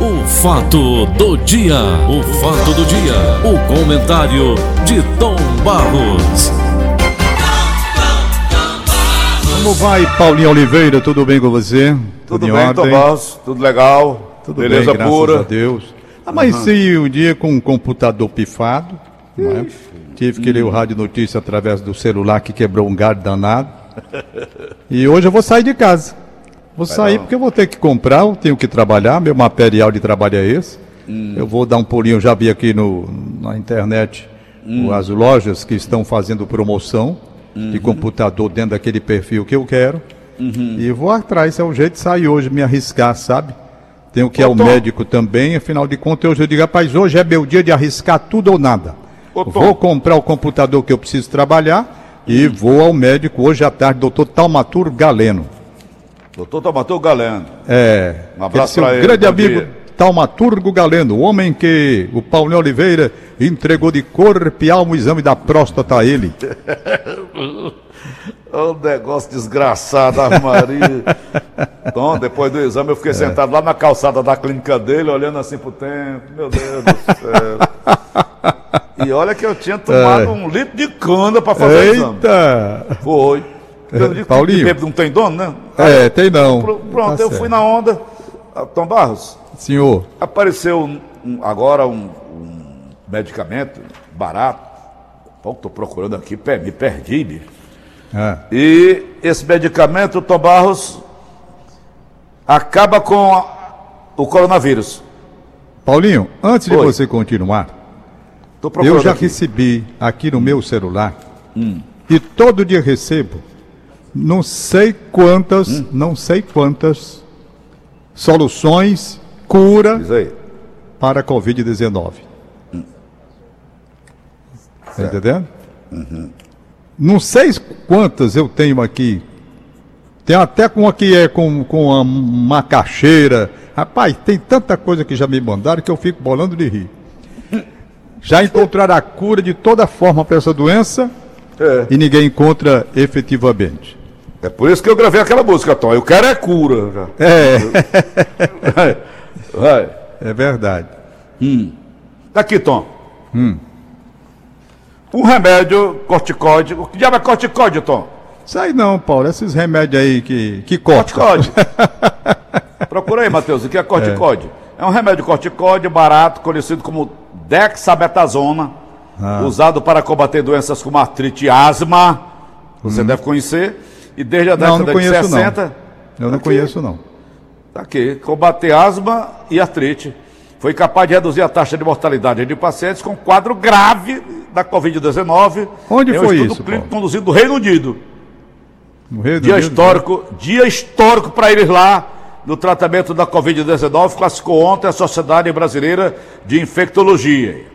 O fato do dia, o fato do dia, o comentário de Tom Barros. Como vai, Paulinho Oliveira? Tudo bem com você? Tudo, bem, Tom Barros? Tudo legal? Tudo Beleza bem, graças pura? a Deus. Amanheci um dia com um computador pifado. não é? Tive que ler o rádio notícia através do celular que quebrou um galho danado. E hoje eu vou sair de casa. Vou sair porque eu vou ter que comprar, eu tenho que trabalhar, meu material de trabalho é esse. Eu vou dar um pulinho, eu já vi aqui no, na internet as lojas que estão fazendo promoção de computador dentro daquele perfil que eu quero. E vou atrás, é o jeito de sair hoje, me arriscar, sabe? Tenho que ir Ô, ao Tom. médico também, afinal de contas, hoje eu digo, rapaz, hoje é meu dia de arriscar tudo ou nada. Ô. Vou comprar o computador que eu preciso trabalhar e vou ao médico hoje à tarde, doutor Talmatur Galeno. Doutor Tomatou Galeno. É, Um abraço pra ele, grande amigo dia. Taumaturgo Galeno, o homem que o Paulinho Oliveira entregou de corpo e alma o exame da próstata a ele. Ô negócio desgraçado, Maria. Tom, depois do exame eu É. fiquei sentado lá na calçada da clínica dele, olhando assim pro tempo. Meu Deus do céu. E olha que eu tinha tomado um litro de cana pra fazer o exame. Eita! Foi. Eu digo que Paulinho. de bêbado não tem dono, né? É, tem não. Pr- Pronto, Tá eu certo. fui na onda. Ah, Tom Barros, Senhor, Apareceu um- agora um, um medicamento barato. Pô, tô procurando aqui, me perdi, bicho. é, E esse medicamento, Tom Barros, acaba com a- o coronavírus. Paulinho, antes de Oi. você continuar, eu já aqui. recebi aqui no meu celular e todo dia recebo não sei quantas, não sei quantas soluções, cura para a Covid-19. Tá entendendo? Não sei quantas eu tenho aqui. Tem até com uma que é com, com uma macaxeira. Rapaz, tem tanta coisa que já me mandaram que eu fico bolando de rir. Já encontraram a cura de toda forma para essa doença É. e ninguém encontra efetivamente. É por isso que eu gravei aquela música, Tom. Eu quero é cura. já. É, Vai. Vai. é verdade. Daqui, Tom. Hum. Um remédio corticoide. O que diabo é corticoide, Tom? Sai não, Paulo. Esses remédios aí que, que. Corticoide. Procura aí, Matheus, o que é corticoide? É. um remédio corticoide barato, conhecido como dexametasona, Ah. usado para combater doenças como artrite e asma. Você deve conhecer. E desde a. Não, década não conheço, de não. 60. Eu não Aqui. conheço, não. Tá aqui, combater asma e artrite. Foi capaz de reduzir a taxa de mortalidade de pacientes com quadro grave da Covid-19. Onde em um foi estudo isso, clínico Paulo? conduzido no Reino Unido. No Reino Dia Unido, histórico, dia histórico para eles lá no tratamento da Covid-19, classificou ontem a Sociedade Brasileira de Infectologia.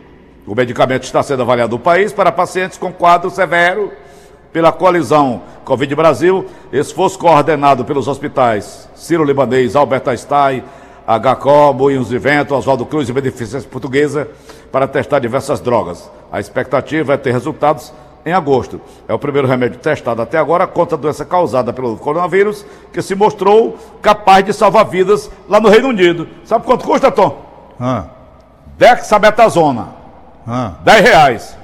O medicamento está sendo avaliado no país para pacientes com quadro severo pela coalizão Covid Brasil, esforço coordenado pelos hospitais Ciro Libanês, Albert Einstein, HCO, Moinhos de Vento, Oswaldo Cruz e Beneficência Portuguesa para testar diversas drogas. A expectativa é ter resultados em agosto. É o primeiro remédio testado até agora contra a doença causada pelo coronavírus, que se mostrou capaz de salvar vidas lá no Reino Unido. Sabe quanto custa, Tom? Ah, Dexametasona, ah, 10 reais.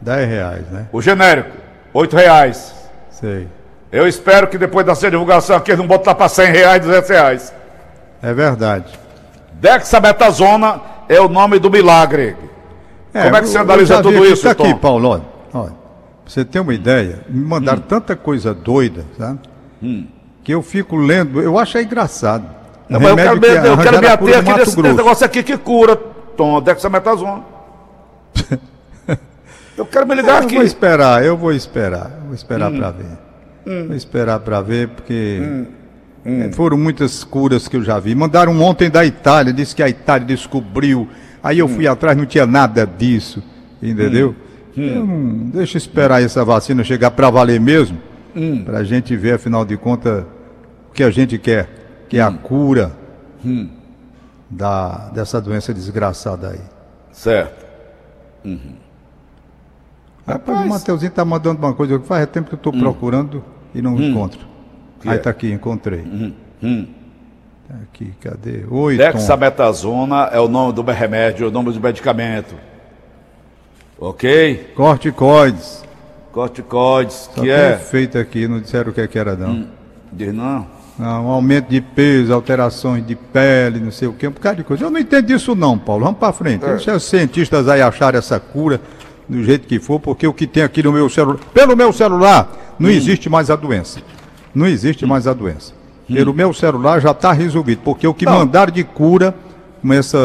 10 reais, né? O genérico, 8 reais. Sei. Eu espero que depois dessa divulgação aqui eles não lá para 100 reais, 200 reais. É verdade. Dexametasona é o nome do milagre. Como é que você analisa tudo aqui, isso, tá aqui, Tom? Paulo, olha, olha. Pra você ter uma ideia, me mandaram tanta coisa doida, sabe? Que eu fico lendo, eu acho é engraçado. Não, mas eu quero, remédio me, que eu quero me ater aqui nesse, negócio aqui que cura, Tom, dexametasona. eu quero me ligar Eu aqui. vou esperar, eu vou esperar, vou esperar Hum. pra ver. Vou esperar pra ver, porque eh, foram muitas curas que eu já vi. Mandaram um ontem da Itália, disse que a Itália descobriu. Aí eu Hum. fui atrás, não tinha nada disso, entendeu? Eu não- deixa eu esperar essa vacina chegar pra valer mesmo, Hum. pra gente ver, afinal de contas, o que a gente quer, que é Hum. a cura da, dessa doença desgraçada aí. Certo. Rapaz, o Mateuzinho tá mandando uma coisa, faz tempo que eu estou procurando e não encontro. Que Aí é? tá aqui, encontrei. Aqui, cadê? Oi, Dexametasona é o nome do remédio, é o nome do medicamento. Ok? Corticoides. Corticoides, Só que tem é. feito aqui, não disseram o que, é que era, não. Hum. Diz não. Não, um aumento de peso, alterações de pele, não sei o que, um bocado de coisa. Eu não entendo disso não, Paulo. Vamos para frente. É. Deixa os cientistas aí acharem essa cura do jeito que for, porque o que tem aqui no meu celular, pelo meu celular, não existe mais a doença. Não existe mais a doença. Pelo meu celular já está resolvido, porque o que Não. mandaram de cura, começa.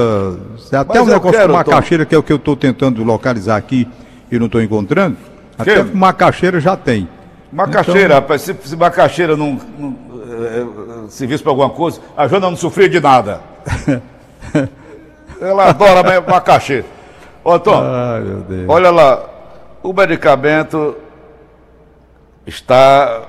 Até Mas eu negócio quero, Tom. caixeira, que é o que eu estou tentando localizar aqui e não estou encontrando. Até Que? macaxeira já tem. Macaxeira, Então- rapaz, se, se macaxeira não, não eh, eh, servisse para alguma coisa, a Joana não sofria de nada. Ela adora ma- macaxeira. Ô, Tom, Ai, olha lá, o medicamento está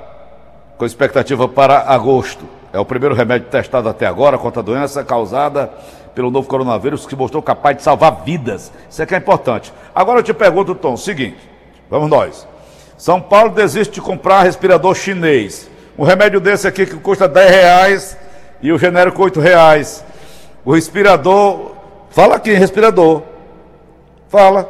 com expectativa para agosto. É o primeiro remédio testado até agora contra a doença causada pelo novo coronavírus que mostrou capaz de salvar vidas. Isso é que é importante. Agora eu te pergunto, Tom, seguinte, vamos nós. São Paulo desiste de comprar respirador chinês. Um remédio desse aqui que custa 10 reais e o genérico 8 reais. O respirador, fala aqui, respirador. Fala.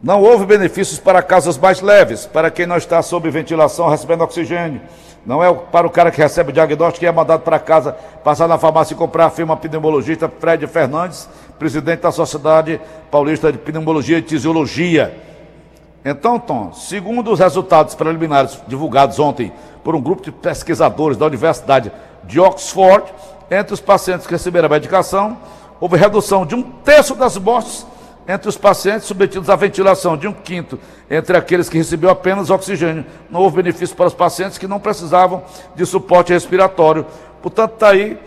Não houve benefícios para casos mais leves, para quem não está sob ventilação recebendo oxigênio. Não é para o cara que recebe o diagnóstico e é mandado para casa, passar na farmácia e comprar, afirma pneumologista Fred Fernandes, presidente da Sociedade Paulista de Pneumologia e Tisiologia. Então, Tom, segundo os resultados preliminares divulgados ontem por um grupo de pesquisadores da Universidade de Oxford, entre os pacientes que receberam a medicação, houve redução de um terço das mortes entre os pacientes submetidos à ventilação, de um quinto entre aqueles que receberam apenas oxigênio. Não houve benefício para os pacientes que não precisavam de suporte respiratório. Portanto, está aí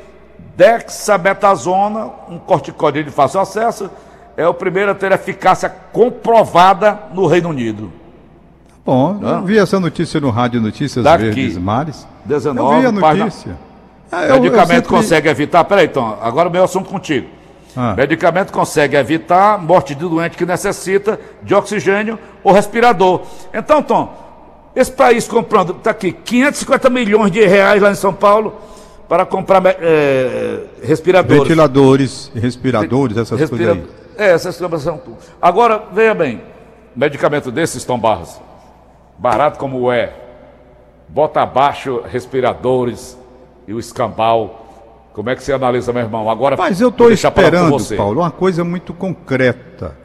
dexametasona, um corticoide de fácil acesso, é o primeiro a ter eficácia comprovada no Reino Unido. Bom, Hã? eu vi essa notícia no Rádio Notícias Daqui. Verdes Mares. 19, eu vi a página- notícia. Ah, eu- eu Medicamento sempre- consegue evitar. Peraí, Tom, agora o meu assunto contigo. Ah. Medicamento consegue evitar morte de doente que necessita de oxigênio ou respirador. Então, Tom, esse país comprando, está aqui, 550 milhões de reais lá em São Paulo para comprar eh, respiradores. Ventiladores, respiradores, essas Respira... coisas aí. É, essa exclamação. Agora, veja bem, medicamento desses, Tom Barros, barato como é, bota abaixo respiradores e o escambau. Como é que você analisa, meu irmão? Agora, Mas eu estou esperando. Paulo, uma coisa muito concreta.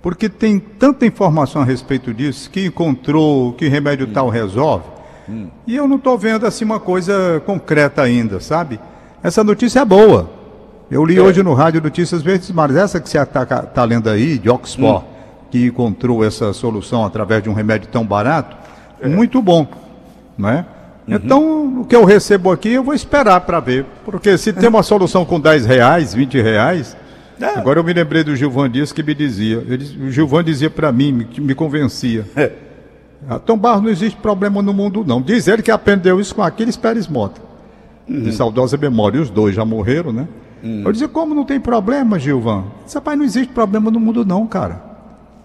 Porque tem tanta informação a respeito disso, que encontrou, que remédio tal resolve. Hum. E eu não estou vendo assim uma coisa concreta ainda, sabe? Essa notícia é boa. Eu li É. hoje no Rádio Notícias Verdes Mares, essa que você está lendo aí, de Oxford, Hum. que encontrou essa solução através de um remédio tão barato, É. muito bom, não é? Uhum. Então, o que eu recebo aqui, eu vou esperar para ver. Porque se tem uma solução com 10 reais, 20 reais. É. Agora eu me lembrei do Gilvan Dias que me dizia. Ele, o Gilvan dizia para mim, me, me convencia. É. Ah, Tom Barros não existe problema no mundo, não. Diz ele que aprendeu isso com Aquiles Pérez Mota. Uhum. De saudosa memória. E os dois já morreram, né? Eu dizia, como não tem problema, Gilvan? Disse, rapaz, não existe problema no mundo, não, cara.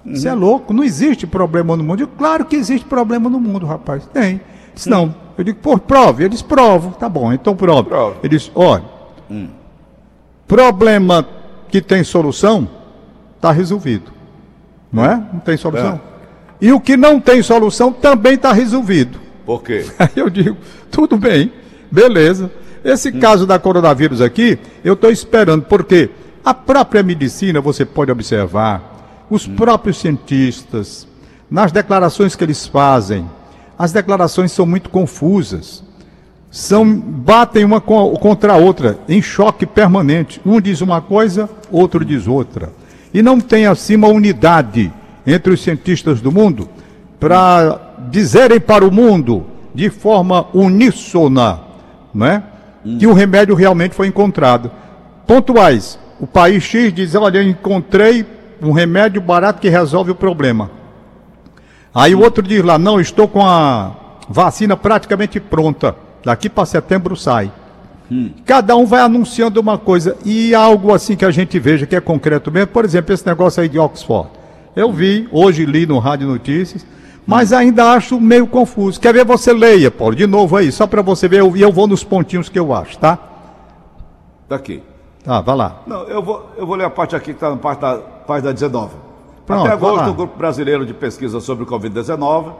Você é Uhum. louco, não existe problema no mundo. Eu, claro que existe problema no mundo, rapaz. Tem. Ele disse, não. Eu digo, pô, prove. Ele disse, provo. Tá bom, então prove. Prove. Ele disse, olha, problema que tem solução, está resolvido. Não é? Não tem solução. E o que não tem solução também está resolvido. Por quê? Aí eu digo, tudo bem, beleza. Esse caso da coronavírus aqui, eu estou esperando, porque a própria medicina, você pode observar, os próprios cientistas, nas declarações que eles fazem, as declarações são muito confusas. São, batem uma co- contra a outra, em choque permanente. Um diz uma coisa, outro diz outra. E não tem assim uma unidade entre os cientistas do mundo para dizerem para o mundo de forma uníssona, né, que o remédio realmente foi encontrado. Pontuais. O país X diz: Olha, eu encontrei um remédio barato que resolve o problema. Aí o outro diz lá: Não, estou com a vacina praticamente pronta. Daqui para setembro sai. Cada um vai anunciando uma coisa e algo assim que a gente veja que é concreto mesmo. Por exemplo, esse negócio aí de Oxford. Eu vi, hoje li no Rádio Notícias, mas ainda acho meio confuso. Quer ver? Você leia, Paulo, de novo aí, só para você ver, e eu, vou nos pontinhos que eu acho, tá? Tá aqui. Tá, vai lá. Não, eu vou, eu vou ler a parte aqui que está na parte da página 19. Pronto, Até agosto, o Grupo Brasileiro de Pesquisa sobre o Covid-19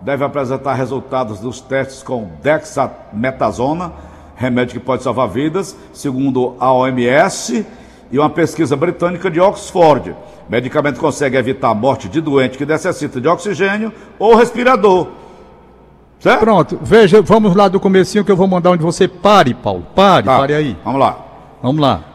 deve apresentar resultados dos testes com dexametasona, remédio que pode salvar vidas, segundo a OMS e uma pesquisa britânica de Oxford. O medicamento consegue evitar a morte de doente que necessita de oxigênio ou respirador. Certo? Pronto, veja, vamos lá do comecinho que eu vou mandar onde você pare, Paulo. Pare, Tá, pare aí. Vamos lá. Vamos lá.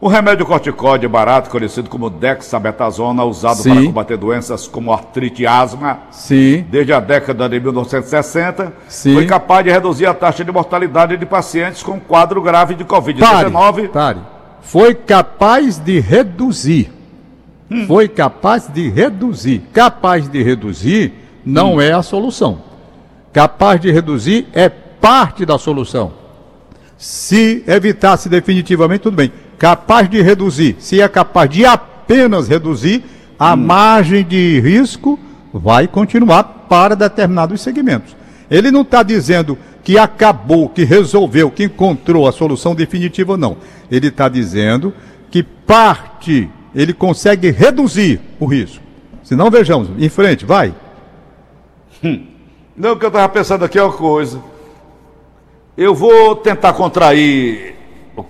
O remédio corticóide barato, conhecido como dexametasona, usado Sim. para combater doenças como artrite e asma, Sim. desde a década de 1960, Sim. foi capaz de reduzir a taxa de mortalidade de pacientes com quadro grave de Pare, Covid-19. pare. Foi capaz de reduzir. Foi capaz de reduzir. Capaz de reduzir não é a solução. Capaz de reduzir é parte da solução. Se evitasse definitivamente, tudo bem. Capaz de reduzir. Se é capaz de apenas reduzir, a margem de risco vai continuar para determinados segmentos. Ele não está dizendo que acabou, que resolveu, que encontrou a solução definitiva, não. Ele está dizendo que parte, ele consegue reduzir o risco. Se não, vejamos, em frente, vai. Não, o que eu estava pensando aqui é uma coisa. Eu vou tentar contrair o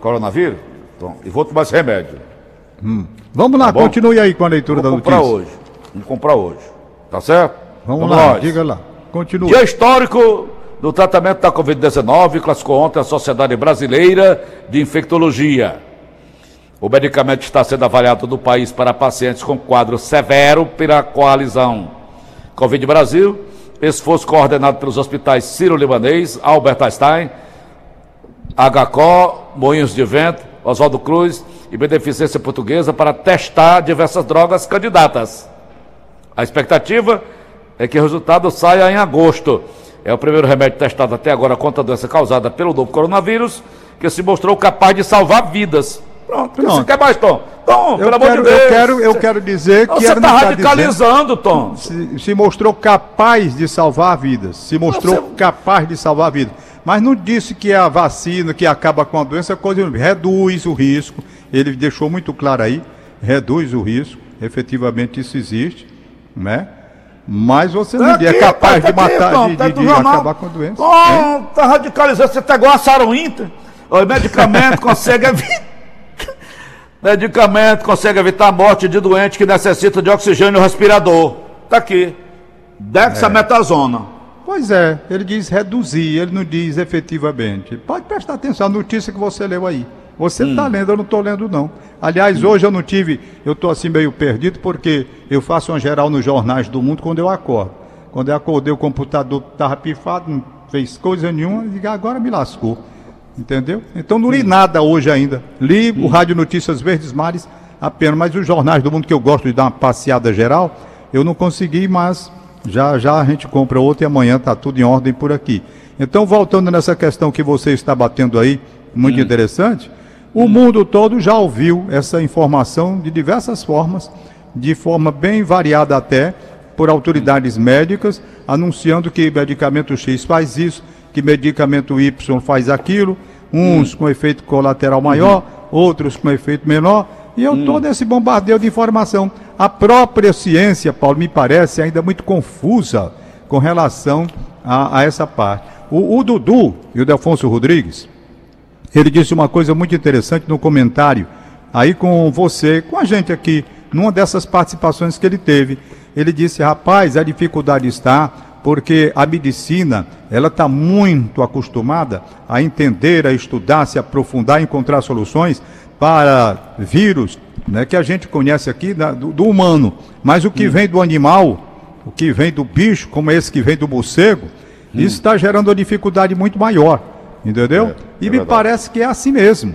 coronavírus então, e vou tomar esse remédio. Vamos lá, Tá continue aí com a leitura Vou da comprar notícia. hoje. Vamos comprar hoje. Tá certo? Vamos, Vamos lá, nós. diga lá. Continue. Dia histórico do tratamento da Covid-19 classificou ontem a Sociedade Brasileira de Infectologia. O medicamento está sendo avaliado no país para pacientes com quadro severo pela coalizão Covid Brasil, esforço coordenado pelos hospitais Ciro-Libanês, Albert Einstein, HCO, Moinhos de Vento, Oswaldo Cruz e Beneficência Portuguesa para testar diversas drogas candidatas. A expectativa é que o resultado saia em agosto. É o primeiro remédio testado até agora contra a doença causada pelo novo coronavírus, que se mostrou capaz de salvar vidas. Pronto, Pronto. você quer mais, Tom? Tom, Eu pelo amor quero, de Deus. eu quero, eu quero dizer que Você está dizendo, radicalizando, Tom. se, se mostrou capaz de salvar vidas, se mostrou Você- capaz de salvar vidas. Mas não disse que é a vacina que acaba com a doença, coisa reduz o risco. Ele deixou muito claro aí, reduz o risco. Efetivamente isso existe, né? Mas você não Tá é aqui, capaz tá de aqui, matar, Tom, de, tá de- de acabar com a doença. Tom, tá radicalizando. Você tá igual a Sarah Winter. O medicamento consegue evitar. Medicamento consegue evitar a morte de doente que necessita de oxigênio respirador. Tá aqui. Dexametasona. Pois é, ele diz reduzir, ele não diz efetivamente. Pode prestar atenção à notícia que você leu aí. Você está lendo, eu não estou lendo não. Aliás, hoje eu não tive, eu estou assim meio perdido porque eu faço uma geral nos jornais do mundo quando eu acordo. Quando eu acordei o computador estava pifado, não fez coisa nenhuma, e agora me lascou. Entendeu? Então não li nada hoje ainda. Li o Rádio Notícias Verdes Mares apenas, mas os jornais do mundo que eu gosto de dar uma passeada geral, eu não consegui, mas já já a gente compra outro e amanhã está tudo em ordem por aqui. Então, voltando nessa questão que você está batendo aí, muito interessante, o mundo todo já ouviu essa informação de diversas formas, de forma bem variada até, por autoridades médicas, anunciando que medicamento X faz isso, que medicamento Y faz aquilo, uns com efeito colateral maior, outros com efeito menor, e eu estou nesse bombardeio de informação. A própria ciência, Paulo, me parece ainda muito confusa com relação a, a essa parte. O, o Dudu e o Delfonso Rodrigues, ele disse uma coisa muito interessante no comentário, aí com você, com a gente aqui, numa dessas participações que ele teve. Ele disse, rapaz, a dificuldade está porque a medicina, ela está muito acostumada a entender, a estudar, se aprofundar, a encontrar soluções para vírus, né, que a gente conhece aqui da- do, do humano. Mas o que vem do animal, o que vem do bicho, como esse que vem do morcego, isso está gerando uma dificuldade muito maior. Entendeu? É, e é me verdade. parece que é assim mesmo.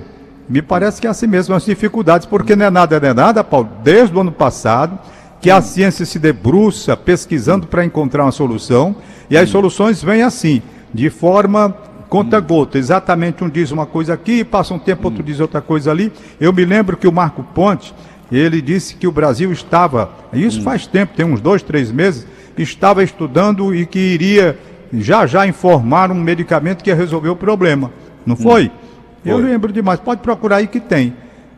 Me parece que é assim mesmo, as dificuldades, porque não é nada, não é nada, Paulo, desde o ano passado, que a ciência se debruça pesquisando para encontrar uma solução, e as soluções vêm assim, de forma conta-gota. Exatamente, um diz uma coisa aqui, passa um tempo, outro diz outra coisa ali. Eu me lembro que o Marco Ponte, ele disse que o Brasil estava, isso faz tempo, tem uns dois, três meses, estava estudando e que iria já já informar um medicamento que ia resolver o problema. Não foi? Eu Foi. lembro demais. Pode procurar aí que tem.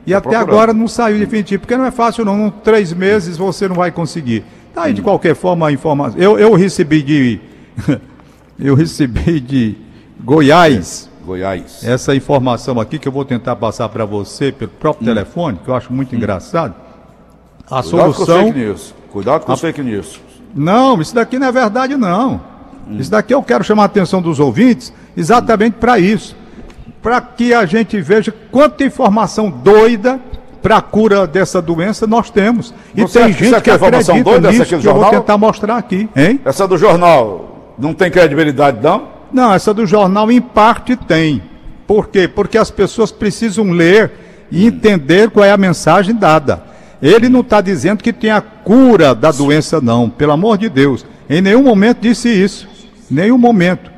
E Tá até procurando. agora não saiu definitivo, porque não é fácil não. Em três meses você não vai conseguir. Tá aí, de qualquer forma, a informação. Eu, eu recebi de. eu recebi de Goiás Goiás. essa informação aqui que eu vou tentar passar para você pelo próprio telefone, que eu acho muito engraçado. A Hum. Cuidado com solução. fake news. Cuidado com os fake news. Não, isso daqui não é verdade, não. Hum. Isso daqui eu quero chamar a atenção dos ouvintes exatamente para isso. Para que a gente veja quanta informação doida para a cura dessa doença nós temos. E Você tem gente aqui que é informação acredita doida, nisso que eu vou tentar mostrar aqui. Hein? Essa do jornal não tem credibilidade, não? Não, essa do jornal em parte tem. Por quê? Porque as pessoas precisam ler e entender qual é a mensagem dada. Ele não está dizendo que tem a cura da doença, não. Pelo amor de Deus. Em nenhum momento disse isso. Nenhum momento.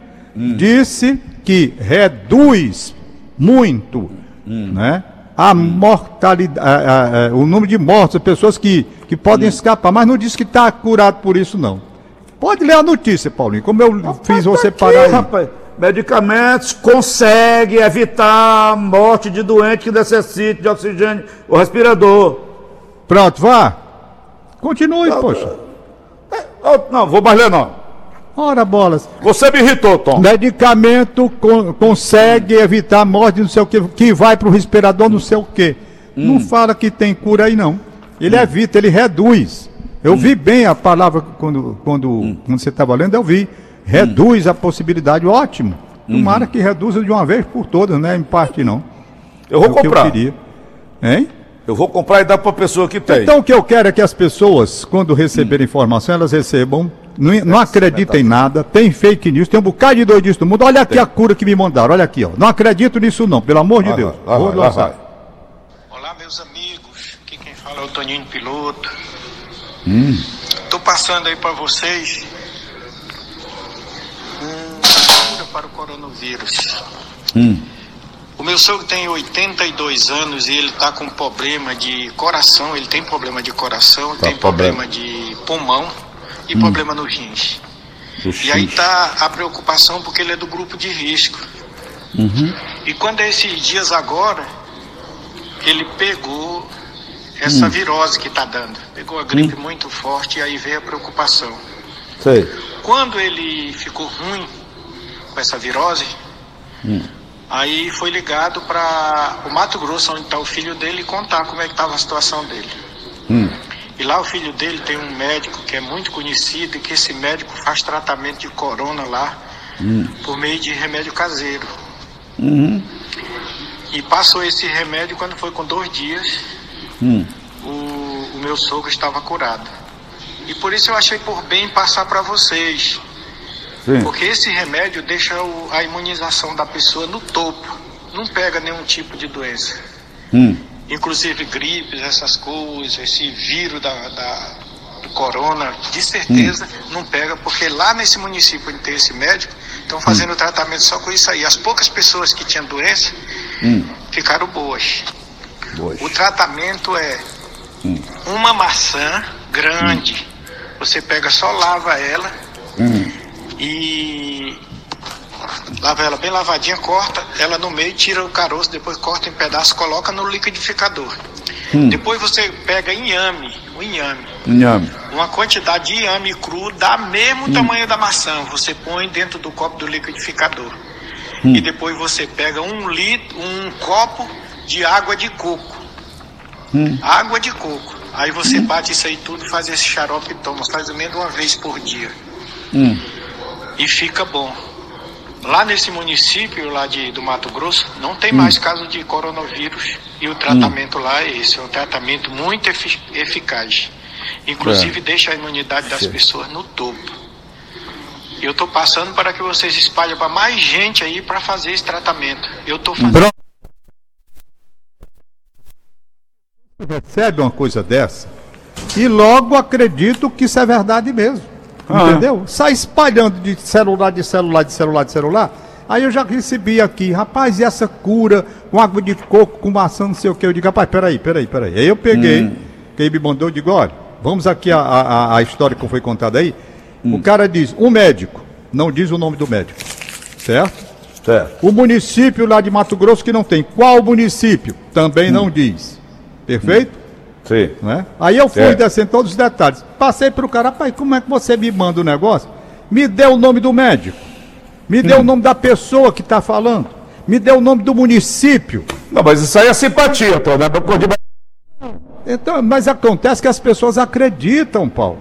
Disse que reduz muito né, a mortalidade, a- a- a- o número de mortes, as pessoas que, que podem escapar, mas não disse que está curado por isso, não. Pode ler a notícia, Paulinho, como eu fiz você parar aí. rapaz. Medicamentos conseguem evitar a morte de doente que necessite de oxigênio ou respirador. Pronto, vá. Continue, poxa. Oh, não, vou mais ler não. Ora, bolas. Você me irritou, Tom. Medicamento con- consegue evitar a morte, não sei o que, que vai para o respirador, não sei o que. Não fala que tem cura aí, não. Ele evita, ele reduz. Eu vi bem a palavra quando, quando, quando você estava lendo, eu vi. Reduz a possibilidade, ótimo. Tomara que reduza de uma vez por todas, né? Em parte não. Eu vou É o que comprar. eu queria. Hein? Eu vou comprar e dar pra pessoa que tem. Então o que eu quero é que as pessoas, quando receberem informação, elas recebam, não, não acreditem em nada, tem fake news, tem um bocado de doidice no mundo. Olha aqui a cura que me mandaram, olha aqui, ó. Não acredito nisso não, pelo amor de Lá Deus. lançar. vai. Olá, meus amigos. Aqui quem fala é o Toninho Piloto. Hum. Tô passando aí para vocês uma cura para o coronavírus. Hum. O meu sogro tem 82 anos e ele tá com problema de coração. Ele tem problema de coração, Tá tem problema. Hum. de pulmão e problema no rins. E aí tá a preocupação porque ele é do grupo de risco. Uhum. E quando é esses dias agora, ele pegou essa Hum. virose que está dando. Pegou a gripe muito forte e aí veio a preocupação. Sei. Quando ele ficou ruim com essa virose, Hum. aí foi ligado para o Mato Grosso, onde está o filho dele, contar como é que estava a situação dele. Hum. E lá o filho dele tem um médico que é muito conhecido e que esse médico faz tratamento de corona lá por meio de remédio caseiro. E passou esse remédio quando foi com dois dias, Hum. o, o meu sogro estava curado. E por isso eu achei por bem passar para vocês. Sim. Porque esse remédio deixa o- a imunização da pessoa no topo. Não pega nenhum tipo de doença. Hum. Inclusive gripes, essas coisas, esse vírus da, da- do corona, de certeza não pega, porque lá nesse município onde tem esse médico, estão fazendo tratamento só com isso aí. As poucas pessoas que tinham doença ficaram boas. O tratamento é uma maçã grande. Você pega, só lava ela e lava ela bem lavadinha, corta ela no meio, tira o caroço, depois corta em pedaços, coloca no liquidificador. Depois você pega inhame, o inhame, Inhame. uma quantidade de inhame cru da mesmo tamanho da maçã. Você põe dentro do copo do liquidificador. E depois você pega um litro, um copo de água de coco. Água de coco. Aí você bate isso aí tudo, faz esse xarope e toma, faz ao menos uma vez por dia. E fica bom. Lá nesse município lá de, do Mato Grosso, não tem mais caso de coronavírus e o tratamento lá é esse, é um tratamento muito efi- eficaz. Inclusive deixa a imunidade das pessoas no topo. E eu estou passando para que vocês espalhem para mais gente aí para fazer esse tratamento. Eu estou fazendo. Pronto. Recebe uma coisa dessa e logo acredito que isso é verdade mesmo. Entendeu? Sai espalhando de celular, de celular, de celular, de celular. Aí eu já recebi aqui, rapaz, e essa cura com água de coco, com maçã, não sei o que. Eu digo, rapaz, peraí, peraí, peraí. Aí eu peguei, quem me mandou, eu digo, olha, vamos aqui a, a, a história que foi contada aí. O cara diz, um médico, não diz o nome do médico, certo? Certo. O município lá de Mato Grosso que não tem. Qual município? Também não diz. Perfeito? Sim. Né? Aí eu fui É. descendo todos os detalhes. Passei pro cara, pai, como é que você me manda o negócio? Me dê o nome do médico. Me dê o nome da pessoa que está falando. Me dê o nome do município. Não, mas isso aí é simpatia, pô, né? Então, mas acontece que as pessoas acreditam, Paulo.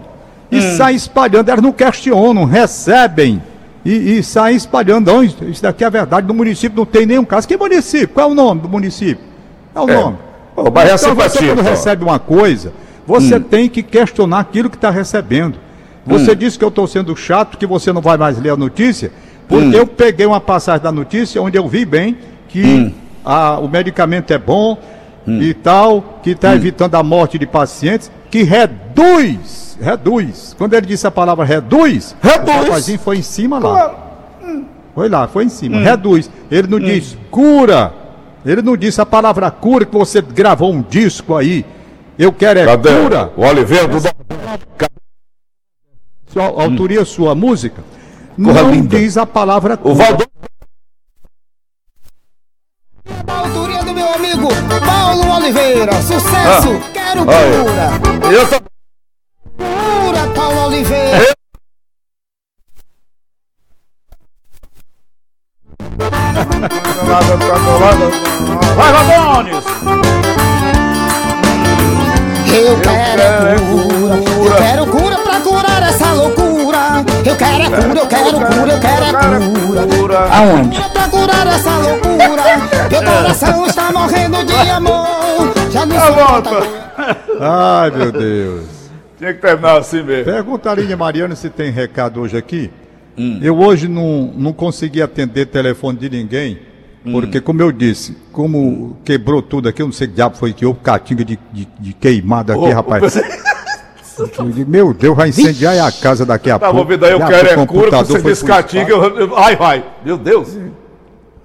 E saem espalhando, elas não questionam, recebem. E, e saem espalhando. Não, isso daqui é verdade. No município não tem nenhum caso. Que município? Qual é o nome do município? É o É. nome. Mas é então você simpatia, quando recebe uma coisa, você tem que questionar aquilo que está recebendo. Você disse que eu estou sendo chato, que você não vai mais ler a notícia, porque eu peguei uma passagem da notícia onde eu vi bem que a- o medicamento é bom e tal, que está evitando a morte de pacientes, que reduz, reduz. Quando ele disse a palavra reduz, Reduz. o rapazinho foi em cima lá. Foi lá, foi em cima. Reduz. Ele não diz cura. Ele não disse a palavra cura que você gravou um disco aí. Eu quero é Cadê? cura. O Oliveira do. Sua, autoria sua música. Corra não linda. diz a palavra cura. O Valdo. A autoria do meu amigo Paulo Oliveira. Sucesso! Ah. Quero Olha. cura! Eu tô... Cura, Paulo Oliveira! Vai, Ramones! Eu quero é cura! Eu quero cura pra curar essa loucura! Eu quero é cura, eu quero cura, eu quero é cura! Aonde? Pra curar essa loucura! Meu coração está morrendo de amor! Já não Tá suporta pô. Ai, meu Deus. Tinha que terminar assim mesmo. Pergunta a Aline Mariano se tem recado hoje aqui. Eu hoje não, não consegui atender telefone de ninguém, porque, como eu disse, como quebrou tudo aqui, eu não sei que diabo foi que houve catinga de, de, de queimada aqui, Ô, rapaz. Meu Deus, vai incendiar a casa daqui a Tá pouco. bom, vida, eu Daqui a quero é o cura, você disse catinga, Ai, vai. Meu Deus.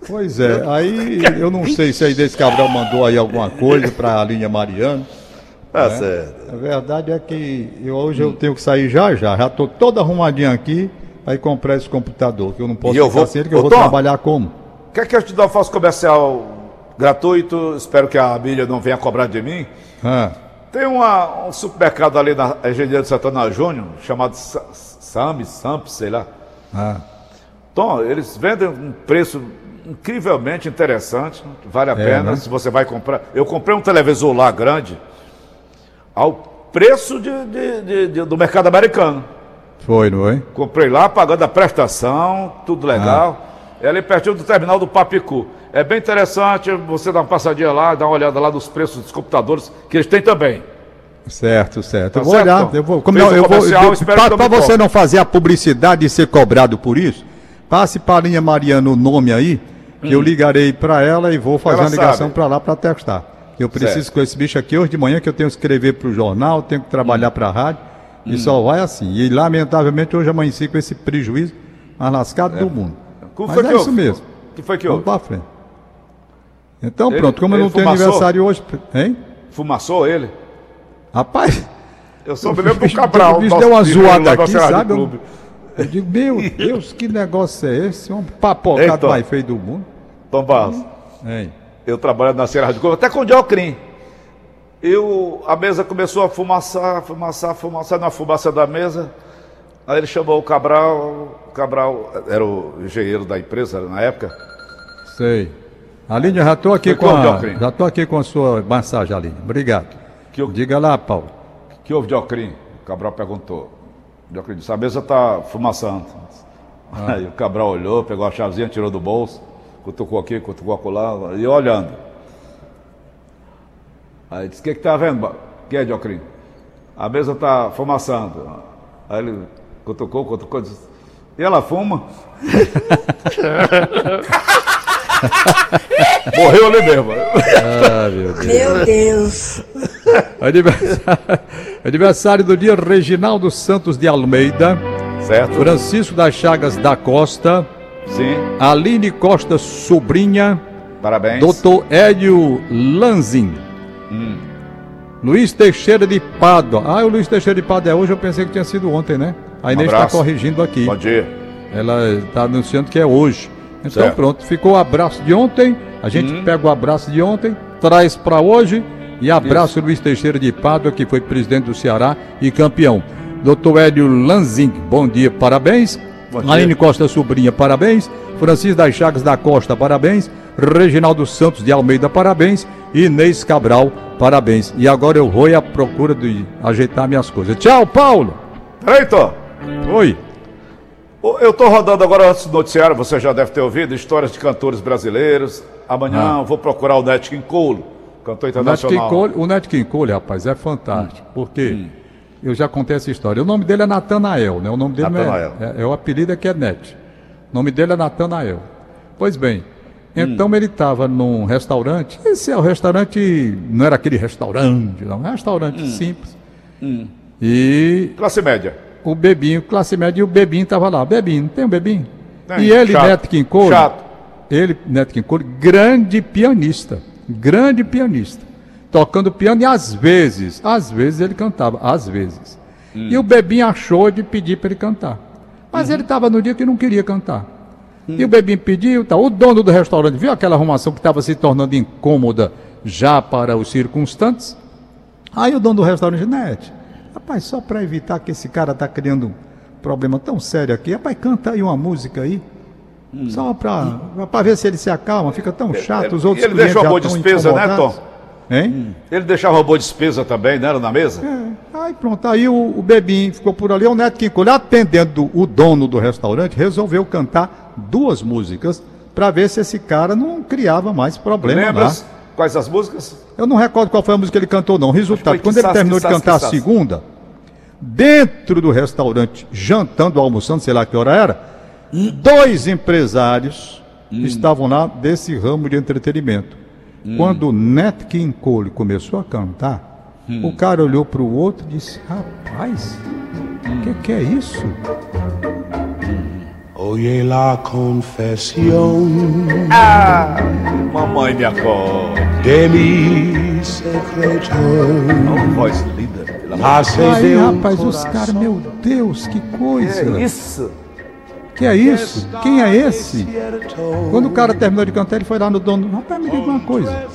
Pois é, aí eu não sei se aí desse Cabral mandou aí alguma coisa para a linha Mariano. Tá certo. A verdade é que eu, hoje eu tenho que sair já já. Já estou todo arrumadinho aqui para ir comprar esse computador, que eu não posso E eu vou- sem ele, que eu vou Tom. trabalhar como? Quer que eu te dê um falso comercial gratuito? Espero que a mídia não venha cobrar de mim. Ah, Tem uma- um supermercado ali na Engenheiro de Santana Júnior, chamado Sa- Sami, Samp, sei lá. ah, Tom, eles vendem um preço incrivelmente interessante, vale a É, pena né? se você vai comprar. Eu comprei um televisor lá grande ao preço de- de- de- de- do mercado americano. foi, não é? Comprei lá, pagando a prestação, tudo legal. É ali pertinho do terminal do Papicu. É bem interessante você dar uma passadinha lá, dar uma olhada lá nos preços dos computadores, que eles têm também. Certo, certo. Tá eu vou certo, olhar. Tom? Eu vou, como eu, vou para você não fazer a publicidade e ser cobrado por isso, passe para a linha Mariana o nome aí, que eu ligarei para ela e vou fazer Hum. Ela uma ligação para lá para testar. Eu preciso Certo. com esse bicho aqui hoje de manhã que eu tenho que escrever para o jornal, tenho que trabalhar Hum. para a rádio e só vai assim. E lamentavelmente hoje amanheci com esse prejuízo mais lascado do mundo. Como Mas foi é que isso houve? mesmo. Que foi que Vamos houve? para frente. Então Ele- pronto, como eu não tenho fumaçou? aniversário hoje, hein? Fumaçou ele? Rapaz, Eu sou me lembro do Cabral. o bicho deu uma zoada aqui, sabe? Clube. Eu digo, meu Deus, que negócio é esse? Um papocado mais feio do mundo. Tom Barros. Hein? Eu trabalho na Serra do Clube, até com o Diocrim. Eu, a mesa começou a fumaçar, fumaçar, fumaçar na fumaça da mesa. Aí ele chamou o Cabral, o Cabral era o engenheiro da empresa na época. Sei. Aline, já estou aqui com a, já tô aqui com a sua massagem, Aline. Obrigado. Que Diga lá, Paulo. que houve, Diocrim? O Cabral perguntou. O Diocrim disse, a mesa está fumaçando. Aí o Cabral olhou, pegou a chavezinha, tirou do bolso, cutucou aqui, cutucou acolá, e olhando. Aí disse, o que que tá vendo? O que é, Diocrim? A mesa está fumaçando. Aí ele cutucou, cutucou, disse, e ela fuma? Morreu ali mesmo. Ah, meu Deus. Meu Deus. Aniversário, aniversário do dia Reginaldo Santos de Almeida, Certo? Francisco das Chagas da Costa, Sim, Aline Costa Sobrinha, parabéns. Doutor Hélio Lanzin. Hum. Luiz Teixeira de Pádua. Ah, o Luiz Teixeira de Pádua é hoje, eu pensei que tinha sido ontem, né? A Inês está Um abraço. corrigindo aqui. Bom dia. Ela está anunciando que é hoje. Então Certo. pronto, ficou o abraço de ontem. A gente pega o abraço de ontem, traz para hoje e abraça o Luiz Teixeira de Pádua, que foi presidente do Ceará e campeão. Doutor Hélio Lanzing, bom dia, parabéns. Bom dia. Aline Costa Sobrinha, parabéns. Francisco das Chagas da Costa, parabéns. Reginaldo Santos de Almeida, parabéns. Inês Cabral, parabéns. E agora eu vou à procura de ajeitar minhas coisas. Tchau, Paulo. Tom. Oi. Eu tô rodando agora antes do noticiário, você já deve ter ouvido, histórias de cantores brasileiros. Amanhã Ah. eu vou procurar o Nat King Cole, cantor Nat internacional. Cole, o Nat King Cole, rapaz, é fantástico. Porque Hum. eu já contei essa história. O nome dele é Natanael, né? O nome dele é, Natanael. é, é o apelido é que é Net. O nome dele é Natanael. Pois bem, então Hum. ele estava num restaurante. Esse é o restaurante, não era aquele restaurante, não, é um restaurante Hum. simples. E Classe média. O Bebinho, classe média, e o Bebinho estava lá. Bebinho, não tem um Bebinho? Tem, E ele, chato, Neto King Cole, chato. ele, Neto King Cole, grande pianista, grande pianista, tocando piano e às vezes, às vezes ele cantava, às vezes. Hum. E o Bebinho achou de pedir para ele cantar. Mas Uhum. ele estava no dia que não queria cantar. E o Bebinho pediu, tá, o dono do restaurante viu aquela arrumação que estava se tornando incômoda já para os circunstantes? Aí o dono do restaurante disse, Nete, rapaz, só para evitar que esse cara tá criando um problema tão sério aqui, rapaz, canta aí uma música aí. Só para ver se ele se acalma, fica tão chato, os outros ele deixou uma boa despesa, né. Tom? Hein? Ele deixava uma boa despesa também, né, na mesa? É, aí pronto, aí o, o Bebinho ficou por ali, o Neto Cole, atendendo o dono do restaurante, resolveu cantar duas músicas para ver se esse cara não criava mais problema lá. Lembras quais as músicas? Eu não recordo qual foi a música que ele cantou, não. Resultado, quando ele terminou de cantar a segunda, dentro do restaurante, jantando, almoçando, sei lá que hora era, dois empresários estavam lá desse ramo de entretenimento. Quando o Nat King Cole começou a cantar, o cara olhou para o outro e disse: Rapaz, o que, que é isso? Oye la confesión Mamãe me acorde. de mi secreto. Uma voz linda. Aí, rapaz, os caras, meu Deus, que coisa! de- Isso. Que é isso? Quem é esse? Quando o cara terminou de cantar, ele foi lá no dono. Rapaz, me diga uma coisa.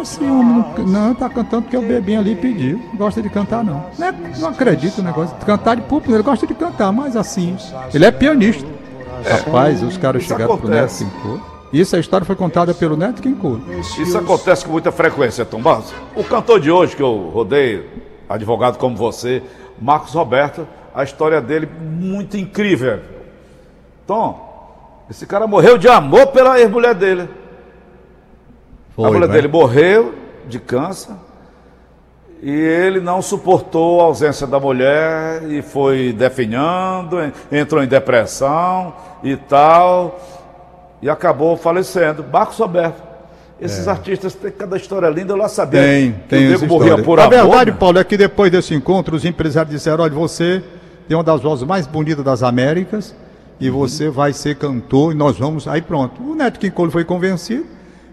Esse homem não, não tá cantando porque o bebinho ali pediu. Não gosta de cantar, não. Não, é- não acredito no negócio. de Cantar de público, ele gosta de cantar, mas assim. Ele é pianista. Rapaz, os caras Isso chegaram pro Neto acontece. King Cole. Isso, a história foi contada pelo Neto Cole. Isso acontece com muita frequência, Tom Barros. O cantor de hoje, que eu rodei, advogado como você, Marcos Roberto, a história dele muito incrível. Tom, esse cara morreu de amor pela ex-mulher dele. a mulher né? dele morreu de câncer e ele não suportou a ausência da mulher e foi definhando, en- entrou em depressão e tal, e acabou falecendo. Marcos Roberto. Esses artistas têm cada história linda, eu lá sabia Tem, tem o nego morria por a amor. verdade, né? Paulo, é que depois desse encontro, os empresários disseram, olha, você tem uma das vozes mais bonitas das Américas e Uhum. você vai ser cantor e nós vamos... Aí pronto, o Neto King Cole foi convencido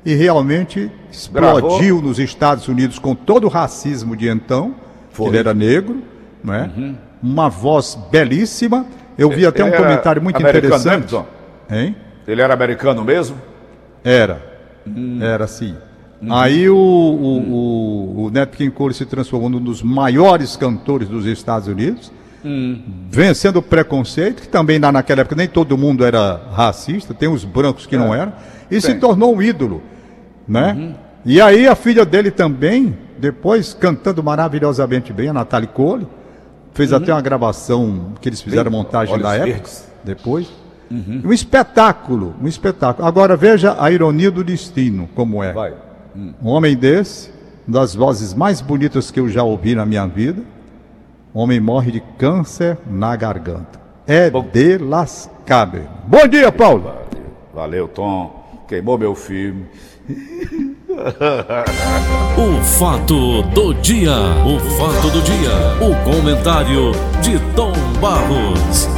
e realmente explodiu nos Estados Unidos com todo o racismo de então, Foi. ele era negro, não é? Uma voz belíssima. Eu vi até um Uhum. Ele comentário muito americano interessante. mesmo, Hein? Ele era americano mesmo? Era. Era sim. Aí o, o, o, o Nat King Cole se transformou num dos maiores cantores dos Estados Unidos, vencendo o preconceito, que também na- naquela época nem todo mundo era racista, tem os brancos que não eram, e se Tem. tornou um ídolo. Né? E aí a filha dele também, depois cantando maravilhosamente bem, a Natalie Cole, fez até uma gravação que eles fizeram Bem, montagem da época, Verdes. depois. Um espetáculo, um espetáculo. Agora veja a ironia do destino, como é. Vai. Um homem desse, uma das vozes mais bonitas que eu já ouvi na minha vida, um homem morre de câncer na garganta. É Bom. de lascar, meu. Bom dia, Paulo. Valeu, Tom. Queimou meu filme. O fato do dia. O fato do dia. O comentário de Tom Barros.